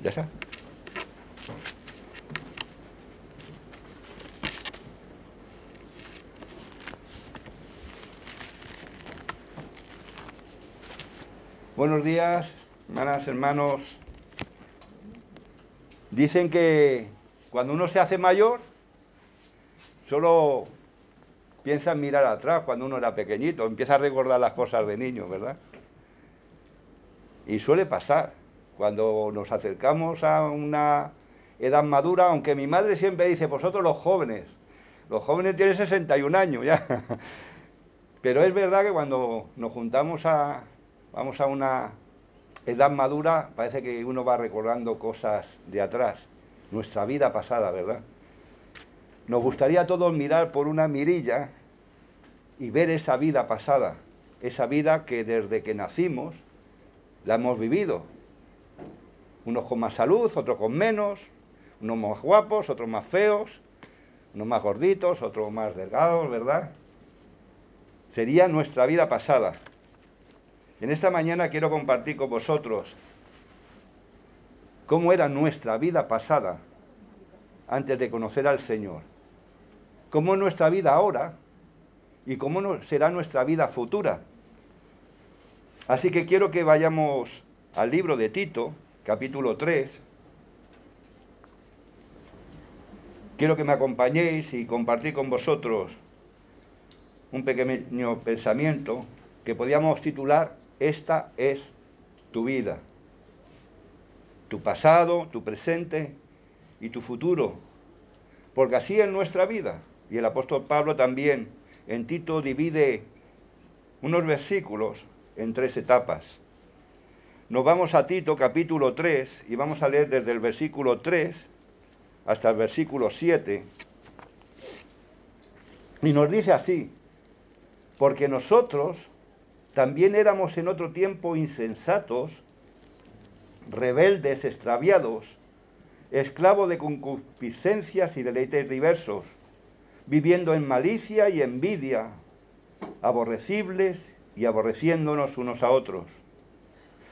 Ya está. Buenos días, hermanas, hermanos. Dicen que cuando uno se hace mayor, solo piensa en mirar atrás cuando uno era pequeñito, empieza a recordar las cosas de niño, ¿verdad? Y suele pasar cuando nos acercamos a una edad madura, aunque mi madre siempre dice, vosotros los jóvenes, los jóvenes tienen 61 años ya. Pero es verdad que cuando nos juntamos a, vamos a una edad madura, parece que uno va recordando cosas de atrás, nuestra vida pasada, ¿verdad? Nos gustaría a todos mirar por una mirilla y ver esa vida pasada, esa vida que desde que nacimos la hemos vivido. Unos con más salud, otros con menos, unos más guapos, otros más feos, unos más gorditos, otros más delgados, ¿verdad? Sería nuestra vida pasada. En esta mañana quiero compartir con vosotros cómo era nuestra vida pasada antes de conocer al Señor, cómo es nuestra vida ahora y cómo será nuestra vida futura. Así que quiero que vayamos al libro de Tito, capítulo 3. Quiero que me acompañéis y compartir con vosotros un pequeño pensamiento que podíamos titular Esta es tu vida. Tu pasado, tu presente y tu futuro. Porque así es nuestra vida. Y el apóstol Pablo también en Tito divide unos versículos en tres etapas. Nos vamos a Tito capítulo 3 y vamos a leer desde el versículo 3 hasta el versículo 7. Y nos dice así, porque nosotros también éramos en otro tiempo insensatos, rebeldes, extraviados, esclavos de concupiscencias y deleites diversos, viviendo en malicia y envidia, aborrecibles y aborreciéndonos unos a otros.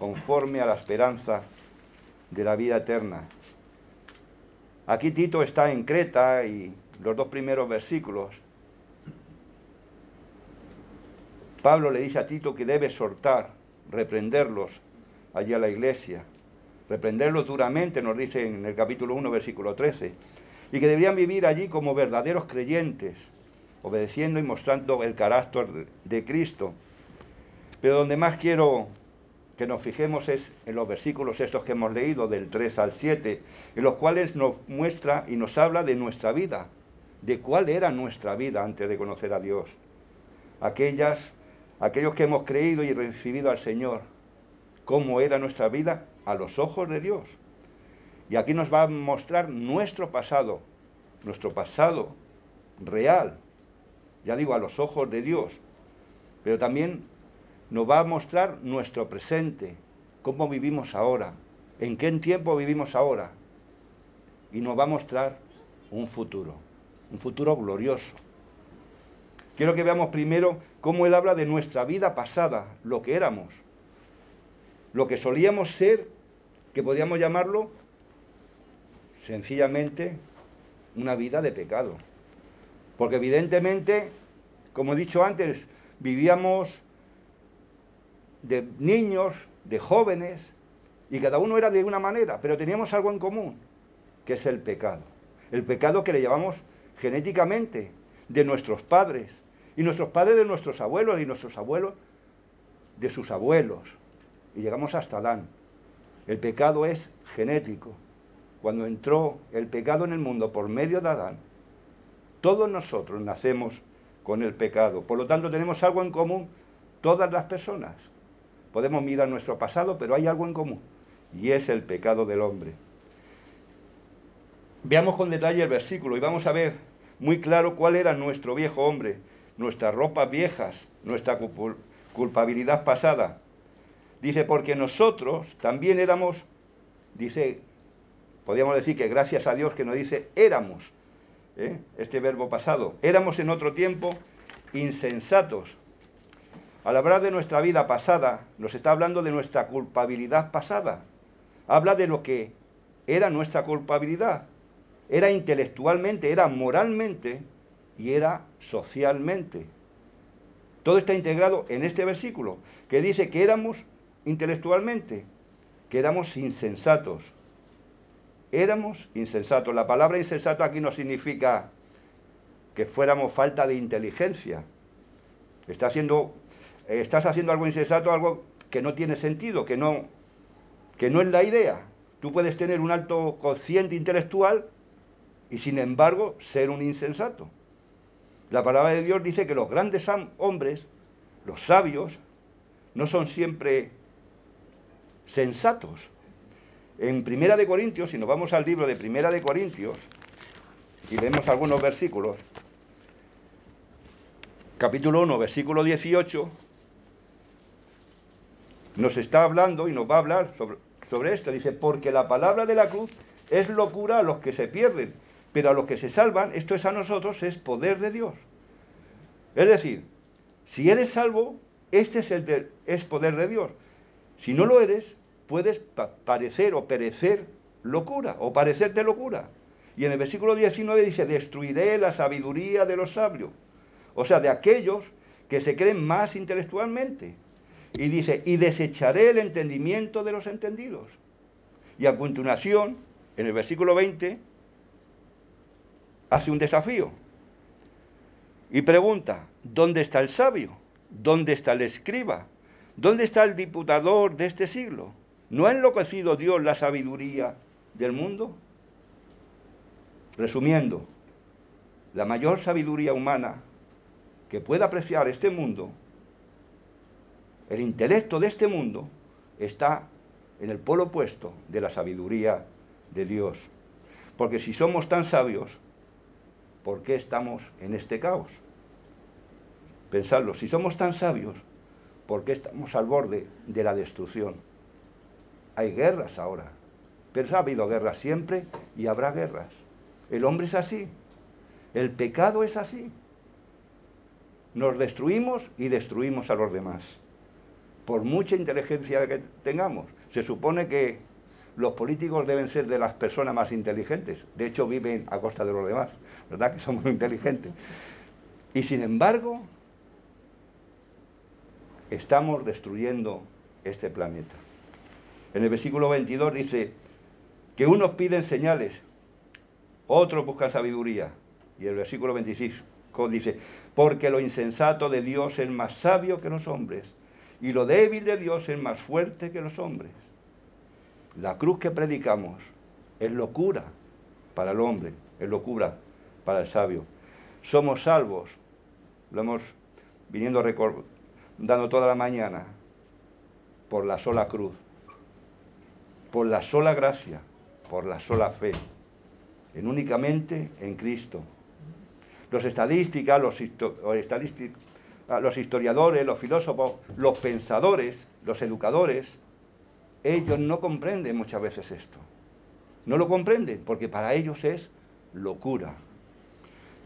conforme a la esperanza de la vida eterna. Aquí Tito está en Creta y los dos primeros versículos. Pablo le dice a Tito que debe soltar, reprenderlos allí a la iglesia. Reprenderlos duramente, nos dice en el capítulo 1, versículo 13. Y que deberían vivir allí como verdaderos creyentes, obedeciendo y mostrando el carácter de Cristo pero donde más quiero que nos fijemos es en los versículos estos que hemos leído, del 3 al 7, en los cuales nos muestra y nos habla de nuestra vida, de cuál era nuestra vida antes de conocer a Dios. Aquellas, aquellos que hemos creído y recibido al Señor, cómo era nuestra vida a los ojos de Dios. Y aquí nos va a mostrar nuestro pasado, nuestro pasado real, ya digo, a los ojos de Dios, pero también nos va a mostrar nuestro presente, cómo vivimos ahora, en qué tiempo vivimos ahora, y nos va a mostrar un futuro, un futuro glorioso. Quiero que veamos primero cómo Él habla de nuestra vida pasada, lo que éramos, lo que solíamos ser, que podríamos llamarlo sencillamente una vida de pecado. Porque evidentemente, como he dicho antes, vivíamos de niños, de jóvenes, y cada uno era de una manera, pero teníamos algo en común, que es el pecado. El pecado que le llevamos genéticamente de nuestros padres, y nuestros padres de nuestros abuelos, y nuestros abuelos de sus abuelos, y llegamos hasta Adán. El pecado es genético. Cuando entró el pecado en el mundo por medio de Adán, todos nosotros nacemos con el pecado. Por lo tanto, tenemos algo en común todas las personas. Podemos mirar nuestro pasado, pero hay algo en común, y es el pecado del hombre. Veamos con detalle el versículo y vamos a ver muy claro cuál era nuestro viejo hombre, nuestras ropas viejas, nuestra culpabilidad pasada. Dice, porque nosotros también éramos, dice, podríamos decir que gracias a Dios que nos dice éramos, ¿eh? este verbo pasado, éramos en otro tiempo insensatos. Al hablar de nuestra vida pasada, nos está hablando de nuestra culpabilidad pasada. Habla de lo que era nuestra culpabilidad. Era intelectualmente, era moralmente y era socialmente. Todo está integrado en este versículo, que dice que éramos intelectualmente, que éramos insensatos. Éramos insensatos. La palabra insensato aquí no significa que fuéramos falta de inteligencia. haciendo, estás haciendo algo insensato, algo que no tiene sentido, que no, que no es la idea. Tú puedes tener un alto cociente intelectual y sin embargo ser un insensato. La palabra de Dios dice que los grandes hombres, los sabios, no son siempre sensatos. En Primera de Corintios, si nos vamos al libro de Primera de Corintios y vemos algunos versículos, capítulo 1, versículo 18, nos está hablando y nos va a hablar sobre, sobre esto. Dice, porque la palabra de la cruz es locura a los que se pierden, pero a los que se salvan, esto es a nosotros, es poder de Dios. Es decir, si eres salvo, este es, el es poder de Dios. Si no lo eres, puedes parecer o perecer locura, o parecerte locura. Y en el versículo 19 dice, destruiré la sabiduría de los sabios. O sea, de aquellos que se creen más intelectualmente. Y dice, y desecharé el entendimiento de los entendidos. Y a continuación, en el versículo 20, hace un desafío y pregunta, ¿dónde está el sabio? ¿Dónde está el escriba? ¿Dónde está el diputador de este siglo? ¿No ha enloquecido Dios la sabiduría del mundo? Resumiendo, la mayor sabiduría humana que pueda apreciar este mundo, el intelecto de este mundo, está en el polo opuesto de la sabiduría de Dios. Porque si somos tan sabios, ¿por qué estamos en este caos? Pensadlo, si somos tan sabios, ¿por qué estamos al borde de la destrucción? Hay guerras ahora, pero ha habido guerras siempre y habrá guerras. El hombre es así, el pecado es así. Nos destruimos y destruimos a los demás. Por mucha inteligencia que tengamos, se supone que los políticos deben ser de las personas más inteligentes. De hecho, viven a costa de los demás. ¿verdad? Que somos inteligentes. Y sin embargo, estamos destruyendo este planeta. En el versículo 22 dice que unos piden señales, otros buscan sabiduría. Y el versículo 26 dice, porque lo insensato de Dios es más sabio que los hombres, y lo débil de Dios es más fuerte que los hombres. La cruz que predicamos es locura para el hombre, es locura para el sabio. Somos salvos, lo hemos viniendo dando toda la mañana, por la sola cruz, por la sola gracia, por la sola fe, en únicamente en Cristo. Los estadísticas, los, los historiadores, los filósofos, los pensadores, los educadores, ellos no comprenden muchas veces esto. No lo comprenden porque para ellos es locura.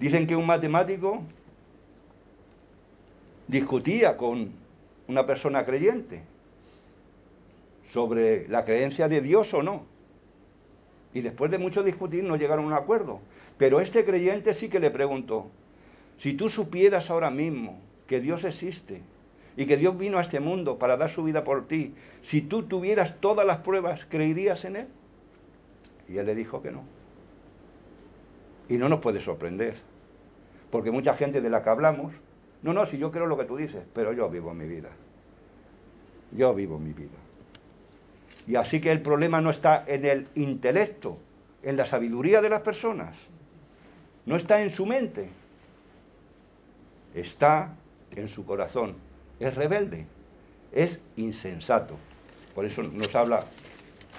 Dicen que un matemático discutía con una persona creyente sobre la creencia de Dios o no. Y después de mucho discutir no llegaron a un acuerdo. Pero este creyente sí que le preguntó, si tú supieras ahora mismo que Dios existe y que Dios vino a este mundo para dar su vida por ti, si tú tuvieras todas las pruebas, ¿creerías en Él? Y él le dijo que no. Y no nos puede sorprender, porque mucha gente de la que hablamos, no, no, si yo creo lo que tú dices, pero yo vivo mi vida. Yo vivo mi vida. Y así que el problema no está en el intelecto, en la sabiduría de las personas, no está en su mente, está en su corazón. Es rebelde, es insensato. Por eso nos habla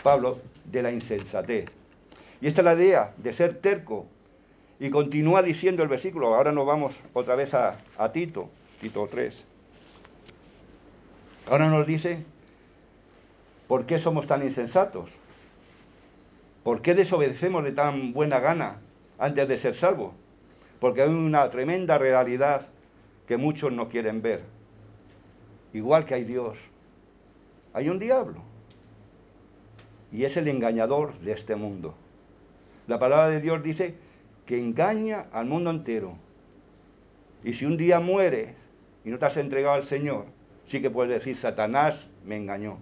Pablo de la insensatez. Y esta es la idea de ser terco. Y continúa diciendo el versículo, ahora nos vamos otra vez a, a Tito, Tito 3. Ahora nos dice, ¿por qué somos tan insensatos? ¿Por qué desobedecemos de tan buena gana antes de ser salvos? Porque hay una tremenda realidad que muchos no quieren ver. Igual que hay Dios, hay un diablo. Y es el engañador de este mundo. La palabra de Dios dice que engaña al mundo entero. Y si un día mueres y no te has entregado al Señor, sí que puedes decir, Satanás me engañó.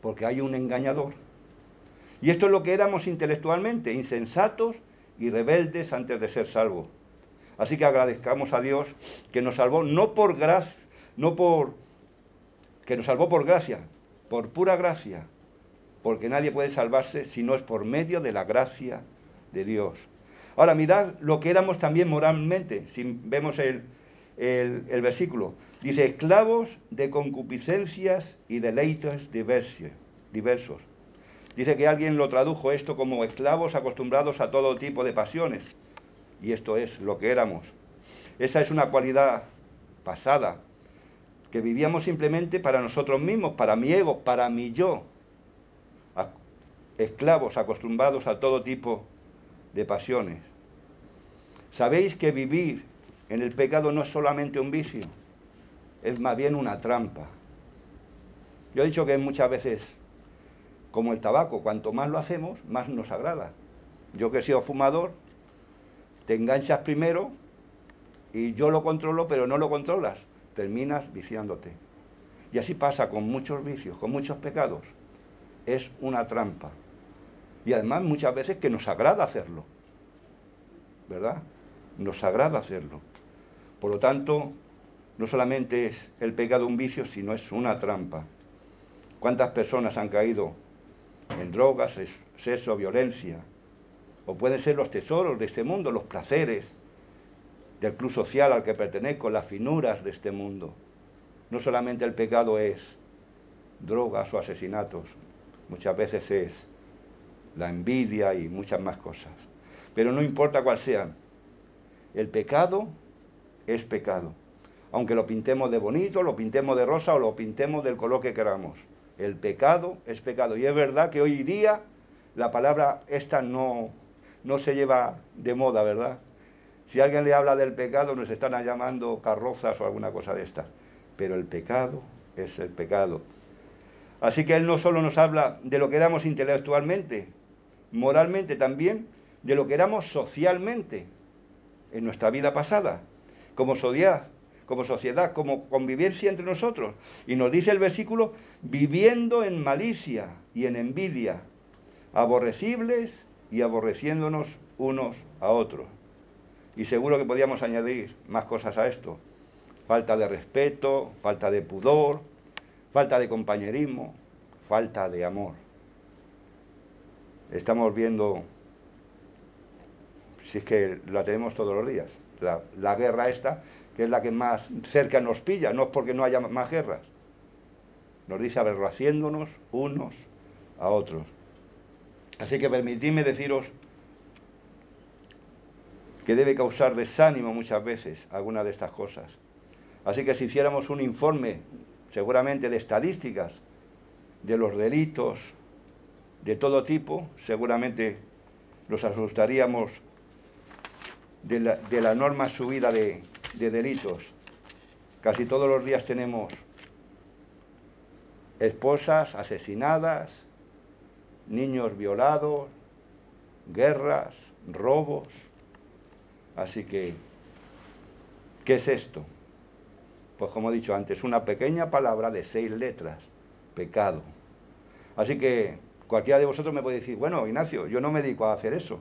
Porque hay un engañador. Y esto es lo que éramos intelectualmente, insensatos y rebeldes antes de ser salvos. Así que agradezcamos a Dios que nos salvó no por gracia, no por que nos salvó por gracia, por pura gracia, porque nadie puede salvarse si no es por medio de la gracia de Dios. Ahora mirad lo que éramos también moralmente, si vemos el, el, versículo. Dice, esclavos de concupiscencias y deleites diversos. Dice que alguien lo tradujo esto como esclavos acostumbrados a todo tipo de pasiones. Y esto es lo que éramos. Esa es una cualidad pasada, que vivíamos simplemente para nosotros mismos, para mi ego, para mi yo. Esclavos acostumbrados a todo tipo de pasiones. Sabéis que vivir en el pecado no es solamente un vicio, es más bien una trampa. Yo he dicho que muchas veces, como el tabaco, cuanto más lo hacemos, más nos agrada. Yo que he sido fumador, te enganchas primero y yo lo controlo, pero no lo controlas. Terminas viciándote. Y así pasa con muchos vicios, con muchos pecados. Es una trampa. Y además muchas veces que nos agrada hacerlo. ¿Verdad? Nos agrada hacerlo. Por lo tanto, no solamente es el pecado un vicio, sino es una trampa. ¿Cuántas personas han caído en drogas, sexo, violencia, o pueden ser los tesoros de este mundo, los placeres del club social al que pertenezco, las finuras de este mundo. No solamente el pecado es drogas o asesinatos, muchas veces es la envidia y muchas más cosas. Pero no importa cuál sea, el pecado es pecado. Aunque lo pintemos de bonito, lo pintemos de rosa o lo pintemos del color que queramos. El pecado es pecado. Y es verdad que hoy día la palabra esta no, no se lleva de moda, ¿verdad? Si alguien le habla del pecado, nos están llamando carrozas o alguna cosa de esta. Pero el pecado es el pecado. Así que Él no solo nos habla de lo que éramos intelectualmente, moralmente también, de lo que éramos socialmente en nuestra vida pasada, como sociedad, como sociedad, como convivencia entre nosotros. Y nos dice el versículo, viviendo en malicia y en envidia, aborrecibles y aborreciéndonos unos a otros. Y seguro que podíamos añadir más cosas a esto. Falta de respeto, falta de pudor, falta de compañerismo, falta de amor. Estamos viendo, si es que la tenemos todos los días, la, la guerra esta, que es la que más cerca nos pilla, no es porque no haya más guerras. Nos dice aberraciéndonos unos a otros. Así que permitidme deciros que debe causar desánimo muchas veces alguna de estas cosas. Así que si hiciéramos un informe, seguramente de estadísticas, de los delitos de todo tipo, seguramente nos asustaríamos de la, enorme subida de delitos. Casi todos los días tenemos esposas asesinadas, niños violados, guerras, robos. Así que, ¿qué es esto? Pues como he dicho antes, una pequeña palabra de seis letras, pecado. Así que cualquiera de vosotros me puede decir, bueno, Ignacio, yo no me dedico a hacer eso.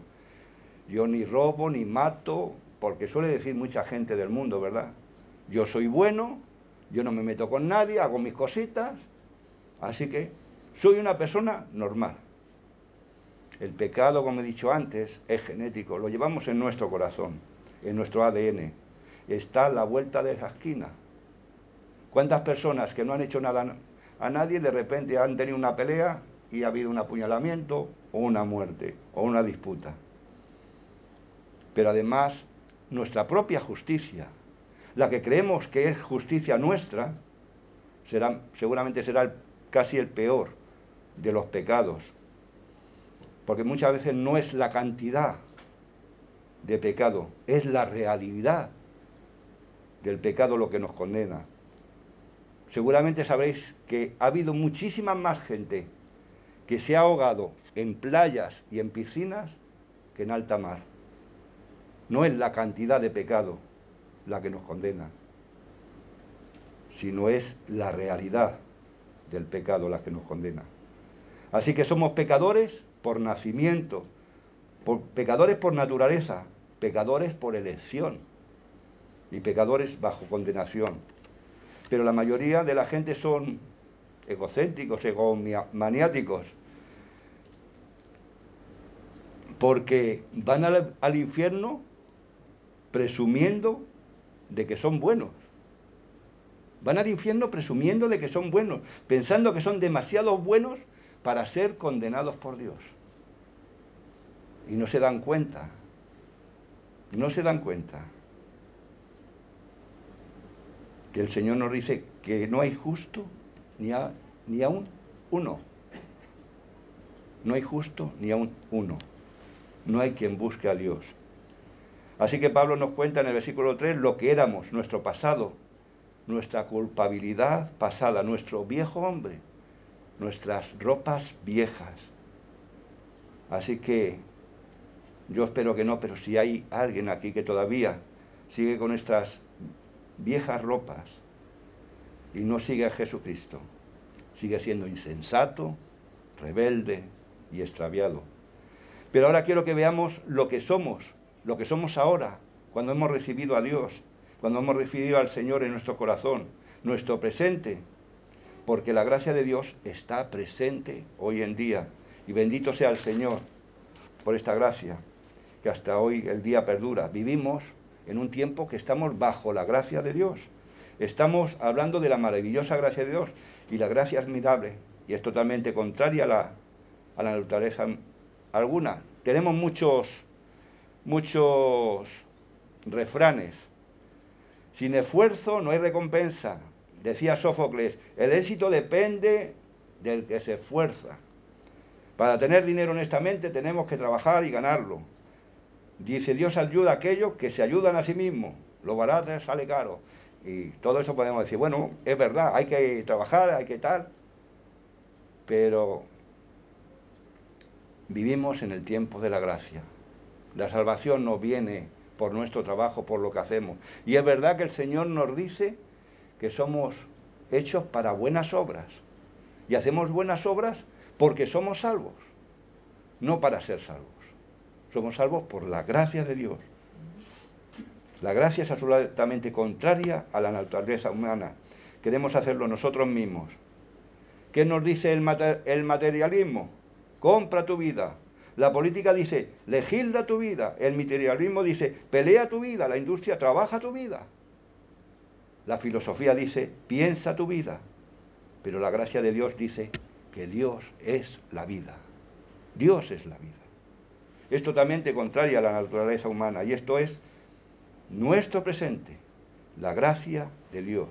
Yo ni robo, ni mato, porque suele decir mucha gente del mundo, ¿verdad? Yo soy bueno, yo no me meto con nadie, hago mis cositas, así que soy una persona normal. El pecado, como he dicho antes, es genético, lo llevamos en nuestro corazón, en nuestro ADN. Está a la vuelta de esa esquina. ¿Cuántas personas que no han hecho nada a nadie de repente han tenido una pelea y ha habido un apuñalamiento o una muerte o una disputa. Pero además nuestra propia justicia, la que creemos que es justicia nuestra, será, seguramente será casi el peor de los pecados. Porque muchas veces no es la cantidad de pecado, es la realidad del pecado lo que nos condena. Seguramente sabréis que ha habido muchísima más gente que se ha ahogado en playas y en piscinas que en alta mar. No es la cantidad de pecado la que nos condena, sino es la realidad del pecado la que nos condena. Así que somos pecadores por nacimiento, por, pecadores por naturaleza, pecadores por elección y pecadores bajo condenación. Pero la mayoría de la gente son egocéntricos, egomaniáticos, porque van al, al infierno presumiendo de que son buenos. Van al infierno presumiendo de que son buenos, pensando que son demasiado buenos para ser condenados por Dios. Y no se dan cuenta, no se dan cuenta que el Señor nos dice que no hay justo ni, a, ni aún uno. No hay justo ni aún uno. No hay quien busque a Dios. Así que Pablo nos cuenta en el versículo 3 lo que éramos, nuestro pasado, nuestra culpabilidad pasada, nuestro viejo hombre, nuestras ropas viejas. Así que yo espero que no, pero si hay alguien aquí que todavía sigue con estas viejas ropas y no sigue a Jesucristo, sigue siendo insensato, rebelde y extraviado. Pero ahora quiero que veamos lo que somos, lo que somos ahora, cuando hemos recibido a Dios, cuando hemos recibido al Señor en nuestro corazón, nuestro presente, porque la gracia de Dios está presente hoy en día. Y bendito sea el Señor por esta gracia, que hasta hoy el día perdura. Vivimos en un tiempo que estamos bajo la gracia de Dios. Estamos hablando de la maravillosa gracia de Dios y la gracia es admirable y es totalmente contraria a la, a la naturaleza alguna. Tenemos muchos, muchos refranes. Sin esfuerzo no hay recompensa. Decía Sófocles, el éxito depende del que se esfuerza. Para tener dinero honestamente tenemos que trabajar y ganarlo. Dice, Dios ayuda a aquellos que se ayudan a sí mismos. Lo barato sale caro. Y todo eso podemos decir, bueno, es verdad, hay que trabajar, hay que tal. Pero vivimos en el tiempo de la gracia. La salvación no viene por nuestro trabajo, por lo que hacemos. Y es verdad que el Señor nos dice que somos hechos para buenas obras. Y hacemos buenas obras porque somos salvos, no para ser salvos. Somos salvos por la gracia de Dios. La gracia es absolutamente contraria a la naturaleza humana. Queremos hacerlo nosotros mismos. ¿Qué nos dice el, materialismo? Compra tu vida. La política dice, legisla tu vida. El materialismo dice, pelea tu vida. La industria trabaja tu vida. La filosofía dice, piensa tu vida. Pero la gracia de Dios dice que Dios es la vida. Dios es la vida es totalmente contraria a la naturaleza humana y esto es nuestro presente, la gracia de Dios.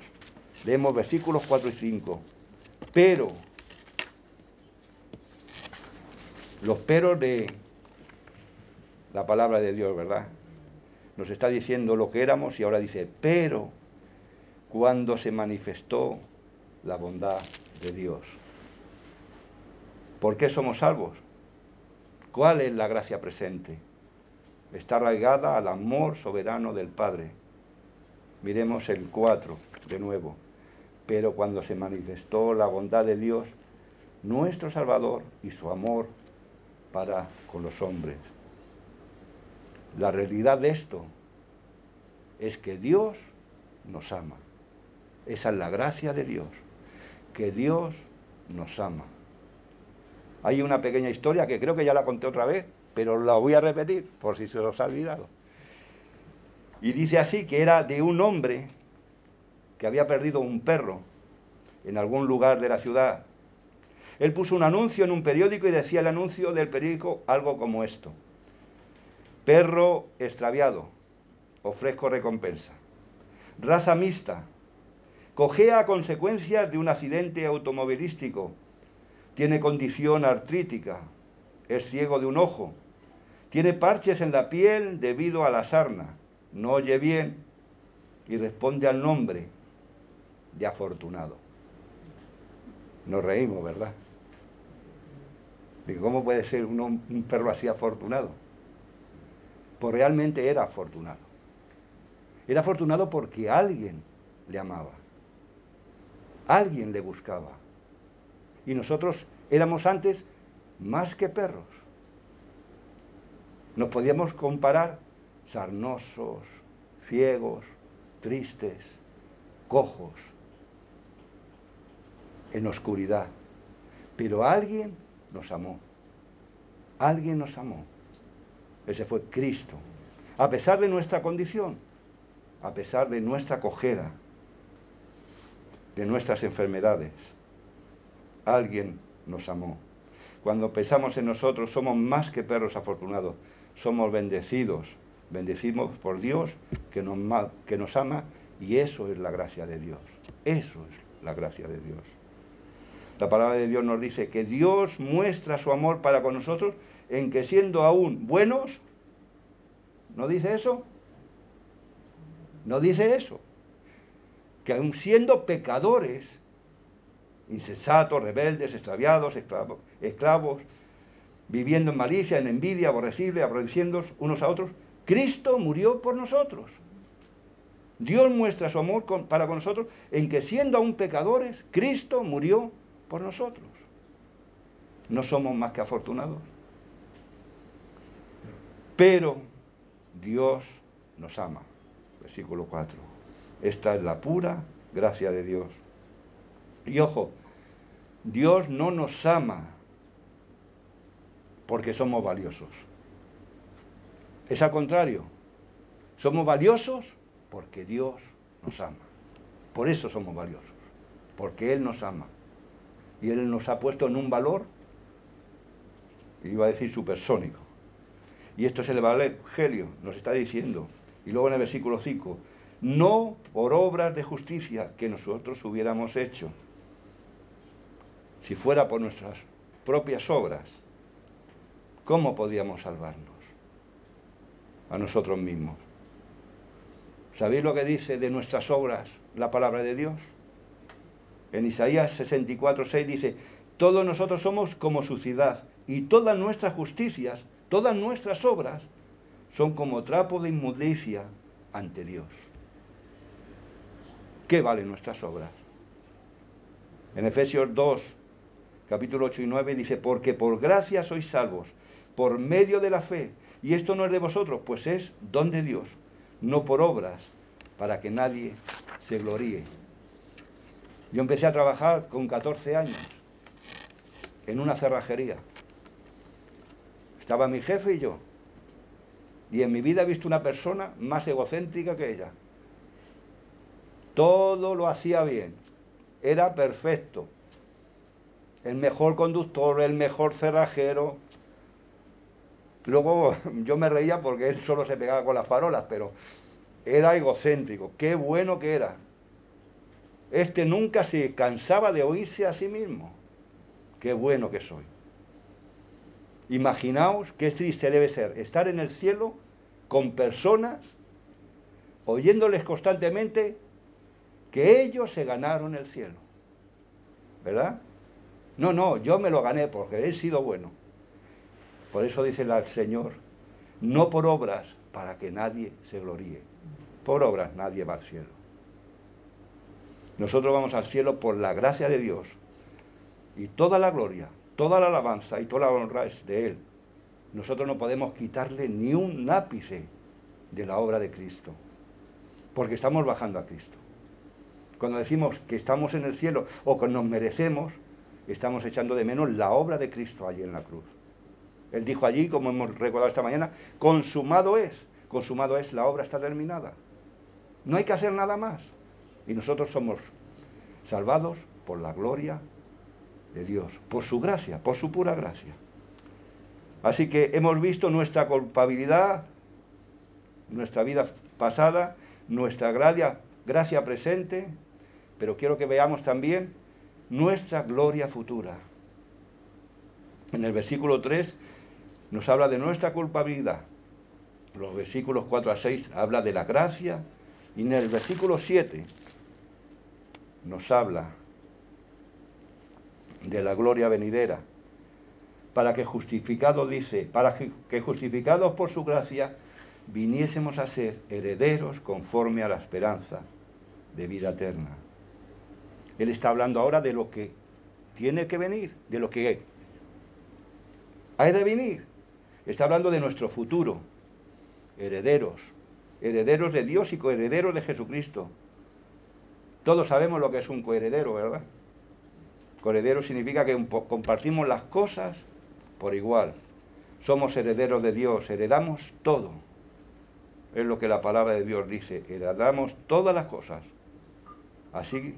Leemos versículos 4 y 5. Pero, los peros de la palabra de Dios, ¿verdad? Nos está diciendo lo que éramos y ahora dice, pero cuando se manifestó la bondad de Dios. ¿Por qué somos salvos? ¿Cuál es la gracia presente? Está arraigada al amor soberano del Padre. Miremos el 4 de nuevo. Pero cuando se manifestó la bondad de Dios, nuestro Salvador y su amor para con los hombres. La realidad de esto es que Dios nos ama. Esa es la gracia de Dios, que Dios nos ama. Hay una pequeña historia que creo que ya la conté otra vez, pero la voy a repetir por si se os ha olvidado. Y dice así que era de un hombre que había perdido un perro en algún lugar de la ciudad. Él puso un anuncio en un periódico y decía el anuncio del periódico algo como esto. Perro extraviado, ofrezco recompensa. Raza mixta, cojea a consecuencias de un accidente automovilístico, tiene condición artrítica, es ciego de un ojo, tiene parches en la piel debido a la sarna, no oye bien y responde al nombre de afortunado. Nos reímos, ¿verdad? ¿cómo puede ser un, un perro así afortunado? Pues realmente era afortunado. Era afortunado porque alguien le amaba. Alguien le buscaba. Y nosotros éramos antes más que perros. Nos podíamos comparar sarnosos, ciegos, tristes, cojos, en oscuridad. Pero alguien nos amó. Alguien nos amó. Ese fue Cristo. A pesar de nuestra condición, a pesar de nuestra cojera, de nuestras enfermedades, alguien nos amó. Cuando pensamos en nosotros, somos más que perros afortunados, somos bendecidos, bendecimos por Dios que nos, que nos ama y eso es la gracia de Dios. Eso es la gracia de Dios. La palabra de Dios nos dice que Dios muestra su amor para con nosotros en que siendo aún buenos, ¿no dice eso? No dice eso. Que aún siendo pecadores, insensatos, rebeldes, extraviados, esclavos, viviendo en malicia, en envidia, aborrecible, aborreciendo unos a otros, Cristo murió por nosotros. Dios muestra su amor para con nosotros en que siendo aún pecadores, Cristo murió por nosotros. No somos más que afortunados. Pero Dios nos ama. Versículo 4. Esta es la pura gracia de Dios. Y ojo, Dios no nos ama porque somos valiosos. Es al contrario. Somos valiosos porque Dios nos ama. Por eso somos valiosos. Porque Él nos ama y Él nos ha puesto en un valor, iba a decir supersónico. Y esto es el Evangelio, nos está diciendo. Y luego en el versículo 5, no por obras de justicia que nosotros hubiéramos hecho, si fuera por nuestras propias obras, ¿cómo podíamos salvarnos? A nosotros mismos. ¿Sabéis lo que dice de nuestras obras la palabra de Dios? En Isaías 64, 6 dice, todos nosotros somos como su ciudad y todas nuestras justicias, todas nuestras obras son como trapo de inmundicia ante Dios. ¿Qué valen nuestras obras? En Efesios 2, capítulo 8 y 9 dice, porque por gracia sois salvos, por medio de la fe, y esto no es de vosotros, pues es don de Dios, no por obras, para que nadie se gloríe. Yo empecé a trabajar con 14 años en una cerrajería. Estaba mi jefe y yo. Y en mi vida he visto una persona más egocéntrica que ella. Todo lo hacía bien. Era perfecto. El mejor conductor, el mejor cerrajero. Luego yo me reía porque él solo se pegaba con las farolas, pero era egocéntrico. Qué bueno que era. Este nunca se cansaba de oírse a sí mismo. Qué bueno que soy. Imaginaos qué triste debe ser estar en el cielo con personas oyéndoles constantemente que ellos se ganaron el cielo. ¿Verdad? No, no, yo me lo gané porque he sido bueno. Por eso dice el Señor, no por obras para que nadie se gloríe. Por obras nadie va al cielo. Nosotros vamos al cielo por la gracia de Dios. Y toda la gloria, toda la alabanza y toda la honra es de Él. Nosotros no podemos quitarle ni un ápice de la obra de Cristo, porque estamos bajando a Cristo. Cuando decimos que estamos en el cielo o que nos merecemos, estamos echando de menos la obra de Cristo allí en la cruz. Él dijo allí, como hemos recordado esta mañana, consumado es, consumado es, la obra está terminada. No hay que hacer nada más. Y nosotros somos salvados por la gloria de Dios, por su gracia, por su pura gracia. Así que hemos visto nuestra culpabilidad, nuestra vida pasada, nuestra gracia, gracia presente, pero quiero que veamos también nuestra gloria futura. En el versículo 3 nos habla de nuestra culpabilidad. Los versículos 4 a 6 habla de la gracia y en el versículo 7 nos habla de la gloria venidera, para que justificados, dice, para que justificados por su gracia viniésemos a ser herederos conforme a la esperanza de vida eterna. Él está hablando ahora de lo que tiene que venir, de lo que ha de venir. Está hablando de nuestro futuro, herederos, herederos de Dios y coherederos de Jesucristo. Todos sabemos lo que es un coheredero, ¿verdad? Coheredero significa que compartimos las cosas por igual. Somos herederos de Dios, heredamos todo. Es lo que la palabra de Dios dice, heredamos todas las cosas. Así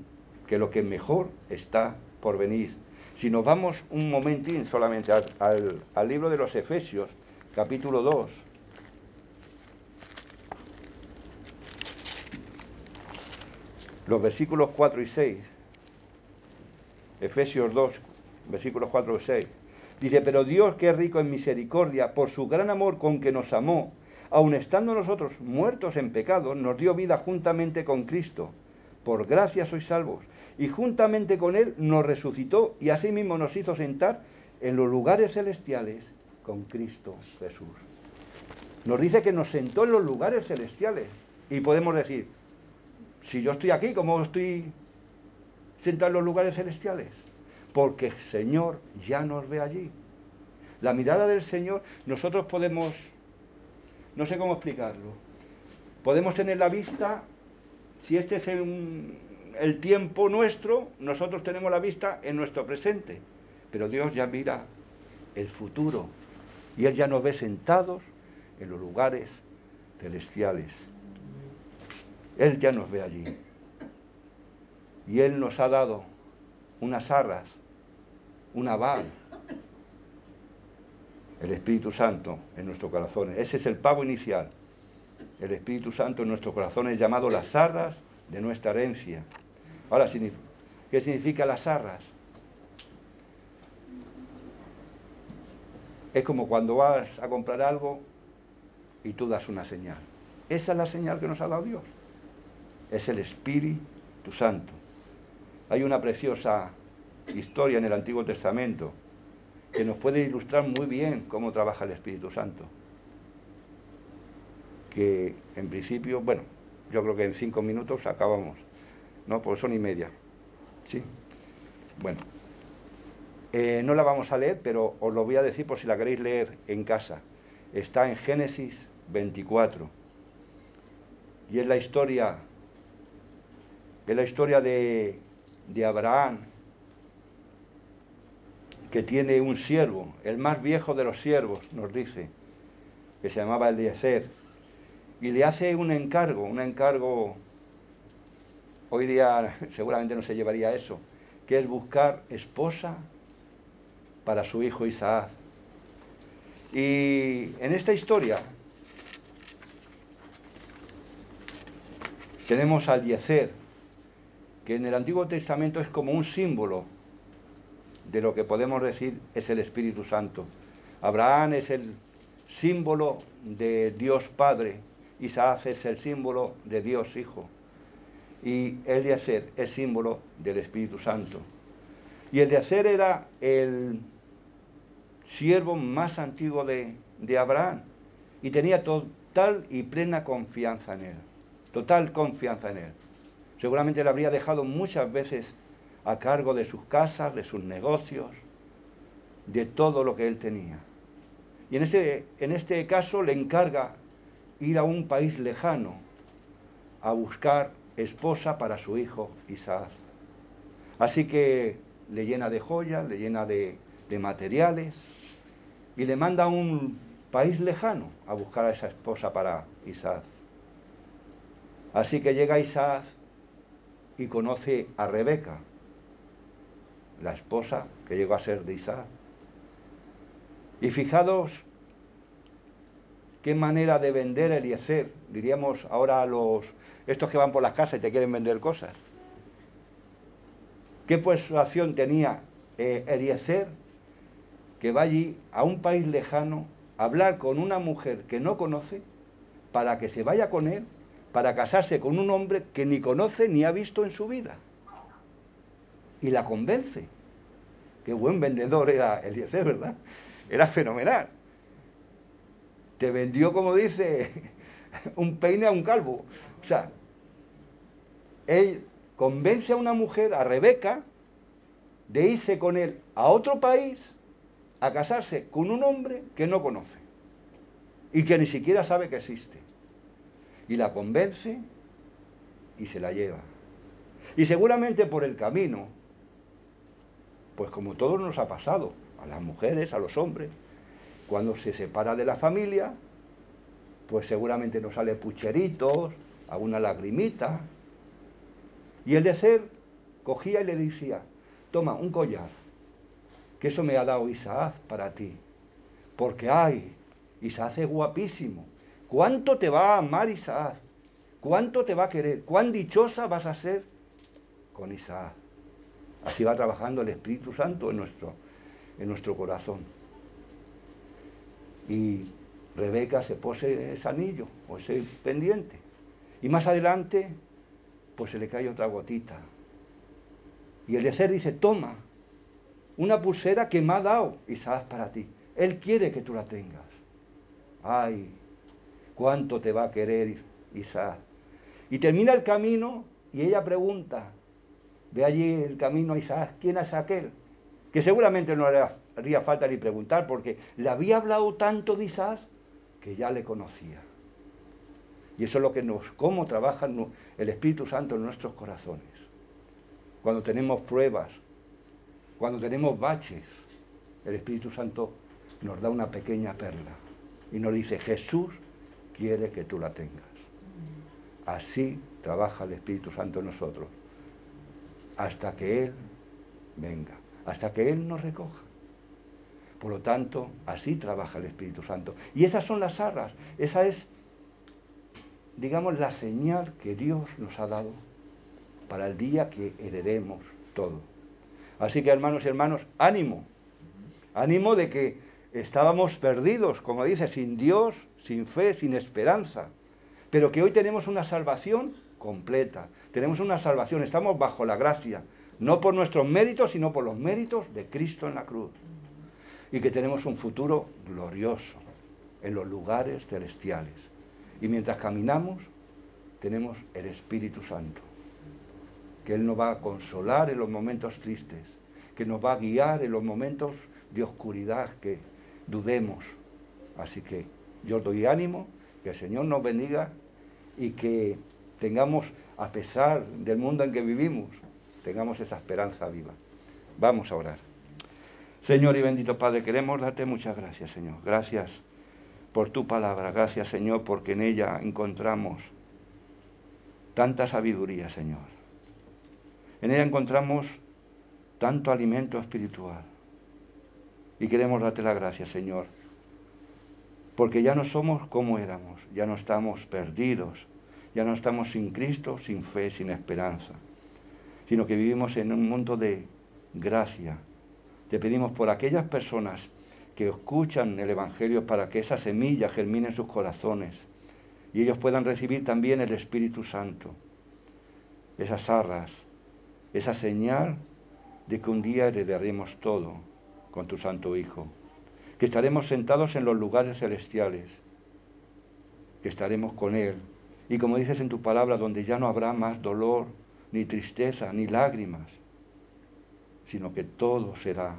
que lo que mejor está por venir. Si nos vamos un momentín solamente al, libro de los Efesios, capítulo 2, los versículos 4 y 6, Efesios 2, versículos 4 y 6, dice, pero Dios que es rico en misericordia, por su gran amor con que nos amó, aun estando nosotros muertos en pecado, nos dio vida juntamente con Cristo. Por gracia sois salvos. Y juntamente con Él nos resucitó y asimismo nos hizo sentar en los lugares celestiales con Cristo Jesús. Nos dice que nos sentó en los lugares celestiales. Y podemos decir, si yo estoy aquí, ¿cómo estoy sentado en los lugares celestiales? Porque el Señor ya nos ve allí. La mirada del Señor, nosotros podemos, no sé cómo explicarlo, podemos tener la vista, si este es el, el tiempo nuestro, nosotros tenemos la vista en nuestro presente, pero Dios ya mira el futuro y Él ya nos ve sentados en los lugares celestiales. Él ya nos ve allí. Y Él nos ha dado unas arras, una val, el Espíritu Santo en nuestros corazones. Ese es el pago inicial. El Espíritu Santo en nuestros corazones llamado las arras de nuestra herencia. Ahora, ¿qué significa las arras? Es como cuando vas a comprar algo y tú das una señal. Esa es la señal que nos ha dado Dios es el Espíritu Santo. Hay una preciosa historia en el Antiguo Testamento que nos puede ilustrar muy bien cómo trabaja el Espíritu Santo. Que en principio, bueno, yo creo que en cinco minutos acabamos, ¿no? Pues son y media. Sí. Bueno, eh, no la vamos a leer, pero os lo voy a decir por si la queréis leer en casa. Está en Génesis 24. Y es la historia es la historia de, de Abraham, que tiene un siervo, el más viejo de los siervos, nos dice, que se llamaba Eliezer, y le hace un encargo, un encargo, hoy día seguramente no se llevaría eso, que es buscar esposa para su hijo Isaac. Y en esta historia tenemos a Eliezer, que en el Antiguo Testamento es como un símbolo de lo que podemos decir es el Espíritu Santo. Abraham es el símbolo de Dios Padre, Isaac es el símbolo de Dios Hijo y Eliezer es símbolo del Espíritu Santo. Y Eliezer era el siervo más antiguo de, de Abraham y tenía total y plena confianza en él, total confianza en él. Seguramente le habría dejado muchas veces a cargo de sus casas, de sus negocios, de todo lo que él tenía. Y en este, en este caso le encarga ir a un país lejano a buscar esposa para su hijo Isaac. Así que le llena de joyas, le llena de, de materiales y le manda a un país lejano a buscar a esa esposa para Isaac. Así que llega Isaac y conoce a Rebeca. la esposa que llegó a ser de Isaac. Y fijados qué manera de vender Eliezer, diríamos ahora a los estos que van por las casas y te quieren vender cosas. ¿Qué persuasión tenía eh, Eliezer que va allí a un país lejano a hablar con una mujer que no conoce para que se vaya con él, para casarse con un hombre que ni conoce ni ha visto en su vida? Y la convence. Qué buen vendedor era Eliezer, ¿verdad? Era fenomenal. Te vendió, como dice, un peine a un calvo. O sea, él convence a una mujer, a Rebeca, de irse con él a otro país a casarse con un hombre que no conoce y que ni siquiera sabe que existe. Y la convence y se la lleva. Y seguramente por el camino, pues como todo nos ha pasado, a las mujeres, a los hombres, cuando se separa de la familia, pues seguramente nos sale pucheritos, alguna lagrimita. Y el de ser cogía y le decía, toma un collar, que eso me ha dado Isaac para ti. Porque ay, Isaac es guapísimo. ¿Cuánto te va a amar Isaac? ¿Cuánto te va a querer? ¿Cuán dichosa vas a ser con Isaac? Así va trabajando el Espíritu Santo en nuestro, en nuestro corazón. Y Rebeca se pose ese anillo o ese pendiente. Y más adelante, pues se le cae otra gotita. Y el ser dice, toma, una pulsera que me ha dado Isaac para ti. Él quiere que tú la tengas. Ay, cuánto te va a querer Isaac. Y termina el camino y ella pregunta, ve allí el camino a Isaac, ¿quién es aquel? Que seguramente no le haría falta ni preguntar porque le había hablado tanto de Isaac que ya le conocía. Y eso es lo que nos, cómo trabaja el Espíritu Santo en nuestros corazones. Cuando tenemos pruebas, cuando tenemos baches, el Espíritu Santo nos da una pequeña perla y nos dice, Jesús quiere que tú la tengas. Así trabaja el Espíritu Santo en nosotros, hasta que Él venga, hasta que Él nos recoja. Por lo tanto, así trabaja el Espíritu Santo. Y esas son las arras, esa es, digamos, la señal que Dios nos ha dado para el día que heredemos todo. Así que, hermanos y hermanos, ánimo, ánimo de que estábamos perdidos, como dice, sin Dios, sin fe, sin esperanza, pero que hoy tenemos una salvación completa, tenemos una salvación, estamos bajo la gracia, no por nuestros méritos, sino por los méritos de Cristo en la cruz y que tenemos un futuro glorioso en los lugares celestiales. Y mientras caminamos, tenemos el Espíritu Santo, que Él nos va a consolar en los momentos tristes, que nos va a guiar en los momentos de oscuridad que dudemos. Así que yo doy ánimo, que el Señor nos bendiga y que tengamos, a pesar del mundo en que vivimos, tengamos esa esperanza viva. Vamos a orar. Señor y bendito Padre, queremos darte muchas gracias, Señor. Gracias por tu palabra. Gracias, Señor, porque en ella encontramos tanta sabiduría, Señor. En ella encontramos tanto alimento espiritual. Y queremos darte la gracia, Señor, porque ya no somos como éramos, ya no estamos perdidos, ya no estamos sin Cristo, sin fe, sin esperanza, sino que vivimos en un mundo de gracia, te pedimos por aquellas personas que escuchan el Evangelio para que esa semilla germine en sus corazones y ellos puedan recibir también el Espíritu Santo, esas arras, esa señal de que un día heredaremos todo con tu Santo Hijo, que estaremos sentados en los lugares celestiales, que estaremos con Él, y como dices en tu palabra, donde ya no habrá más dolor, ni tristeza, ni lágrimas, sino que todo será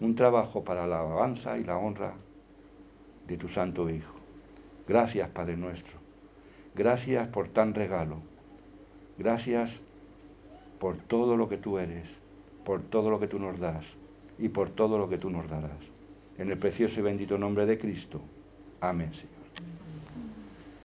un trabajo para la alabanza y la honra de tu Santo Hijo. Gracias, Padre nuestro. Gracias por tan regalo. Gracias por todo lo que tú eres, por todo lo que tú nos das y por todo lo que tú nos darás. En el precioso y bendito nombre de Cristo. Amén.